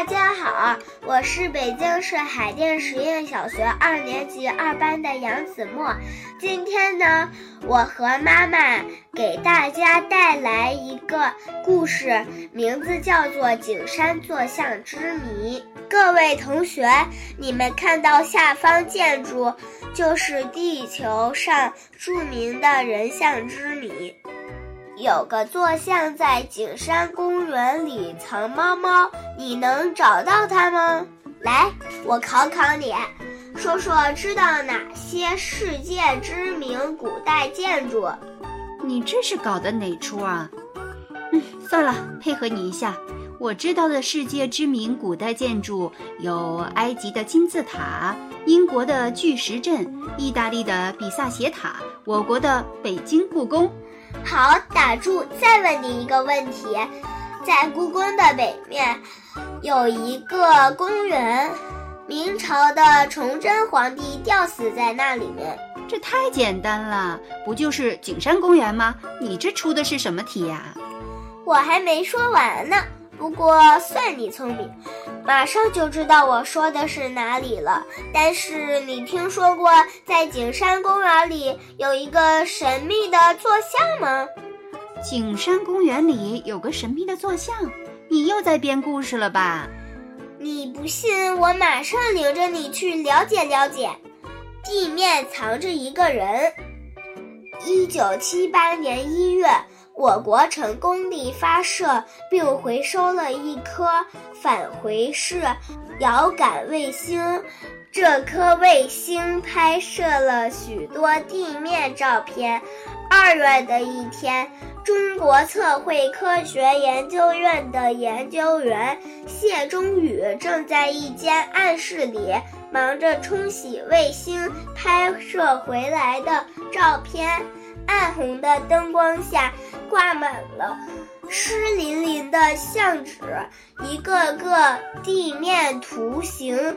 大家好，我是北京市海淀实验小学二年级二班的杨子墨。今天呢，我和妈妈给大家带来一个故事，名字叫做《景山坐像之谜》。各位同学，你们看到下方建筑，就是地球上著名的人像之谜。有个坐像在景山公园里藏猫猫，你能找到它吗？来，我考考你，说说知道哪些世界知名古代建筑？你这是搞的哪出啊？嗯，算了，配合你一下。我知道的世界知名古代建筑有埃及的金字塔、英国的巨石阵、意大利的比萨斜塔、我国的北京故宫。好，打住！再问你一个问题，在故宫的北面有一个公园，明朝的崇祯皇帝吊死在那里面。这太简单了，不就是景山公园吗？你这出的是什么题呀？我还没说完呢。不过算你聪明，马上就知道我说的是哪里了。但是你听说过在景山公园里有一个神秘的坐像吗？景山公园里有个神秘的坐像，你又在编故事了吧？你不信，我马上领着你去了解了解。地面藏着一个人。一九七八年一月。我国成功地发射并回收了一颗返回式遥感卫星，这颗卫星拍摄了许多地面照片。二月的一天，中国测绘科学研究院的研究员谢忠宇正在一间暗室里忙着冲洗卫星拍摄回来的照片。暗红的灯光下，挂满了湿淋淋的相纸，一个个地面图形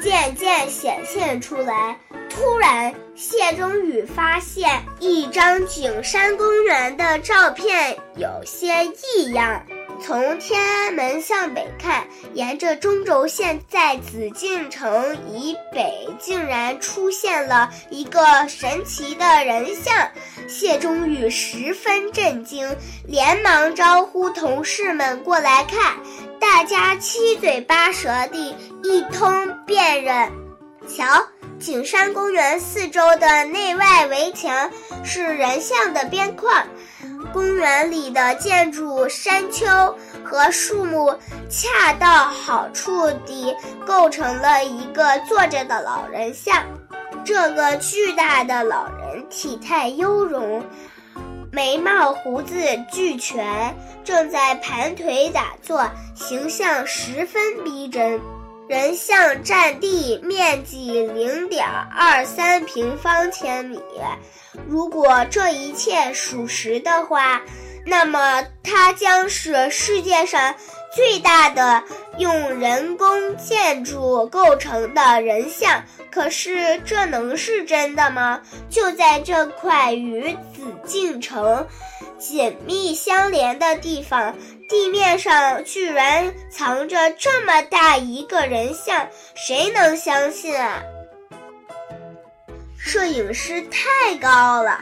渐渐显现出来。突然，谢宗宇发现一张景山公园的照片有些异样。从天安门向北看，沿着中轴线，在紫禁城以北，竟然出现了一个神奇的人像。谢忠宇十分震惊，连忙招呼同事们过来看。大家七嘴八舌地一通辨认。瞧，景山公园四周的内外围墙是人像的边框。公园里的建筑、山丘和树木恰到好处地构成了一个坐着的老人像。这个巨大的老人体态优容，眉毛胡子俱全，正在盘腿打坐，形象十分逼真。人像占地面积零点二三平方千米，如果这一切属实的话，那么它将是世界上最大的用人工建筑构成的人像。可是这能是真的吗？就在这块与紫禁城紧密相连的地方。地面上居然藏着这么大一个人像，谁能相信啊？摄影师太高了。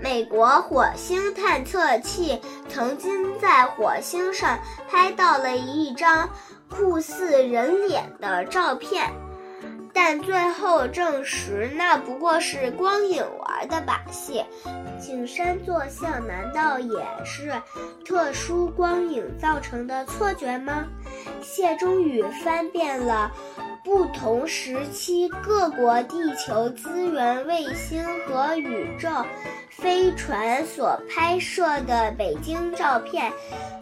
美国火星探测器曾经在火星上拍到了一张酷似人脸的照片。但最后证实，那不过是光影玩的把戏。景山坐像难道也是特殊光影造成的错觉吗？谢忠宇翻遍了不同时期各国地球资源卫星和宇宙飞船所拍摄的北京照片，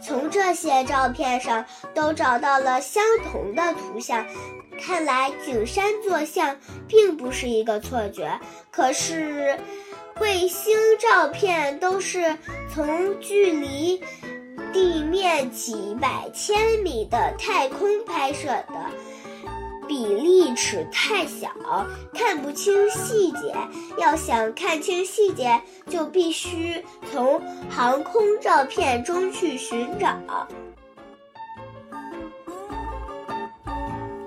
从这些照片上都找到了相同的图像。看来景山坐像并不是一个错觉，可是卫星照片都是从距离地面几百千米的太空拍摄的，比例尺太小，看不清细节。要想看清细节，就必须从航空照片中去寻找。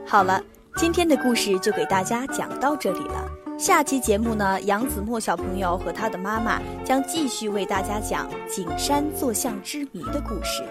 好了，今天的故事就给大家讲到这里了。下期节目呢，杨子墨小朋友和他的妈妈将继续为大家讲景山坐像之谜的故事。